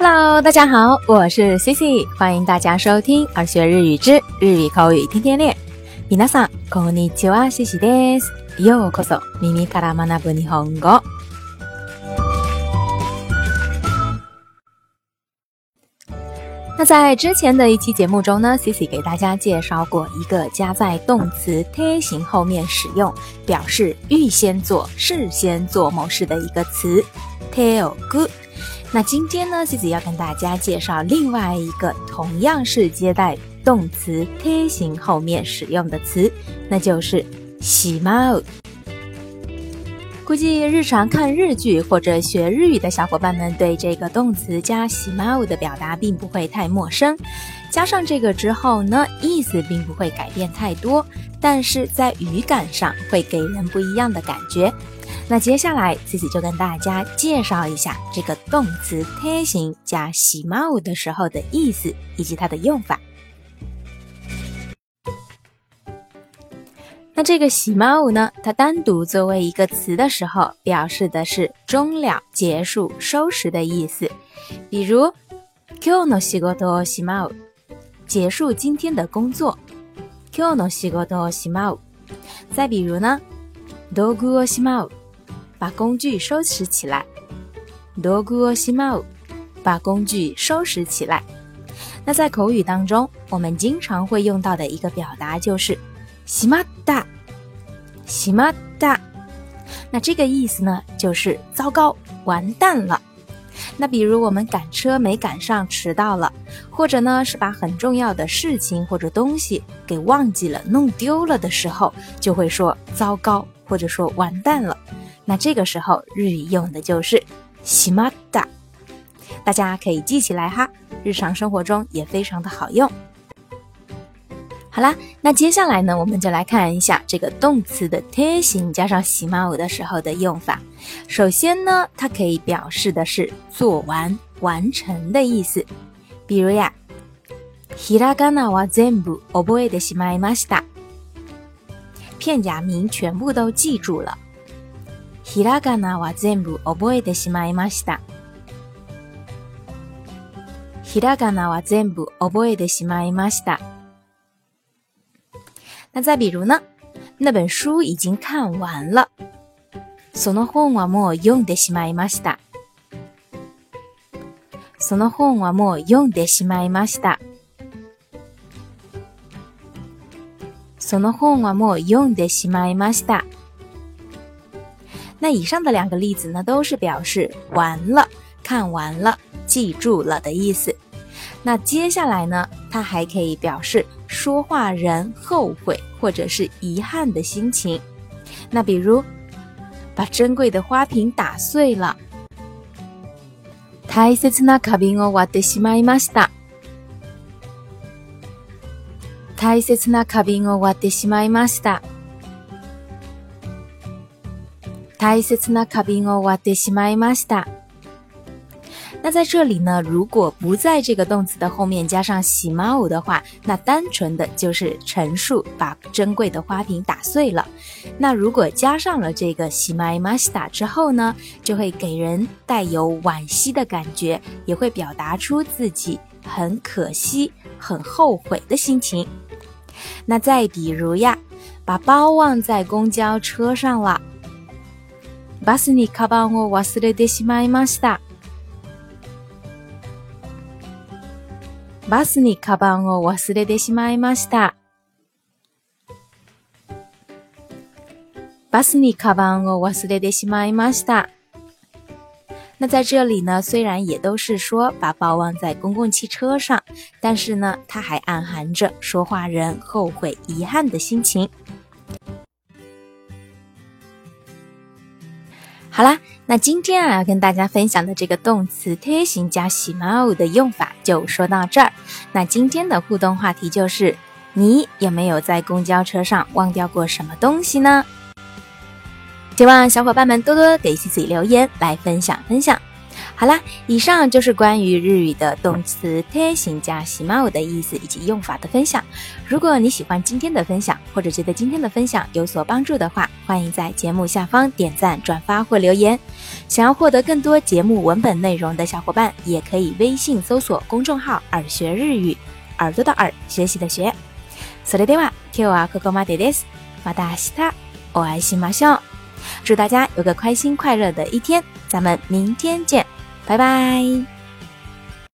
Hello，大家好，我是 Cici，欢迎大家收听《而学日语之日语口语天天练》。皆さんこんにちは、Cici です。ようこそ耳から学ぶ日本語。那在之前的一期节目中呢，Cici 给大家介绍过一个加在动词贴形后面使用，表示预先做、事先做某事的一个词 tell good。 那今天呢，Cici 要跟大家介绍另外一个同样是接待动词贴形后面使用的词，那就是喜猫。估计日常看日剧或者学日语的小伙伴们对这个动词加喜猫的表达并不会太陌生。加上这个之后呢，意思并不会改变太多，但是在语感上会给人不一样的感觉。那接下来自己就跟大家介绍一下这个动词贴形加喜猫的时候的意思以及它的用法。那这个喜猫呢？它单独作为一个词的时候，表示的是终了、结束、收拾的意思。比如今日の仕事をしまう，结束今天的工作。今日の仕事をしまう。再比如呢，道具をしまう， 把工具收拾起来。道具をしまう，把工具收拾起来。那在口语当中，我们经常会用到的一个表达就是しまった。西马达，那这个意思呢，就是糟糕，完蛋了。那比如我们赶车没赶上，迟到了，或者呢是把很重要的事情或者东西给忘记了、弄丢了的时候，就会说糟糕，或者说完蛋了。 那这个时候日语用的就是西马达，大家可以记起来哈，日常生活中也非常的好用。好啦，那接下来呢，我们就来看一下这个动词的贴形加上喜马舞的时候的用法。首先呢，它可以表示的是做完、完成的意思。比如呀，ひらがなは全部覚えてしまいました。片假名全部都记住了。 ひらがなは全部覚えてしまいました。ひらがなは全部覚えてしまいました。那再比如呢？那本书已经看完了。その本はもう読んでしまいました。その本はもう読んでしまいました。その本はもう読んでしまいました。那以上的两个例子呢，都是表示完了、看完了、记住了的意思。那接下来呢，它还可以表示。说话人后悔或者是遗憾的心情，那比如把珍贵的花瓶打碎了。大切な花瓶を割ってしまいました。大切な花瓶を割ってしまいました。 大切な花瓶を割ってしまいました。那在这里呢，如果不在这个动词的后面加上喜猫的话，那单纯的就是陈述把珍贵的花瓶打碎了。那如果加上了这个喜猫马西达之后呢，就会给人带有惋惜的感觉，也会表达出自己很可惜、很后悔的心情。那再比如呀，把包忘在公交车上了。 バスにカバンを忘れてしまいました。バスにカバンを忘れてしまいました。バスにカバンを忘れてしまいました。那在这里呢，虽然也都是说把包忘在公共汽车上，但是呢，它还暗含着说话人后悔、遗憾的心情。 好啦，那今天啊要跟大家分享的这个动词贴形加喜猫的用法就说到这儿。那今天的互动话题就是：你有没有在公交车上忘掉过什么东西呢？希望小伙伴们多多给西西留言来分享分享。好啦，以上就是关于日语的动词贴形加喜猫的意思以及用法的分享。如果你喜欢今天的分享，或者觉得今天的分享有所帮助的话，欢迎在节目下方点赞、转发或留言。想要获得更多节目文本内容的小伙伴，也可以微信搜索公众号“耳学日语”，耳朵的耳，学习的学。それでは今日はここまでです。また明日お会いしましょう。祝大家有个开心快乐的一天， 咱们明天见。拜拜。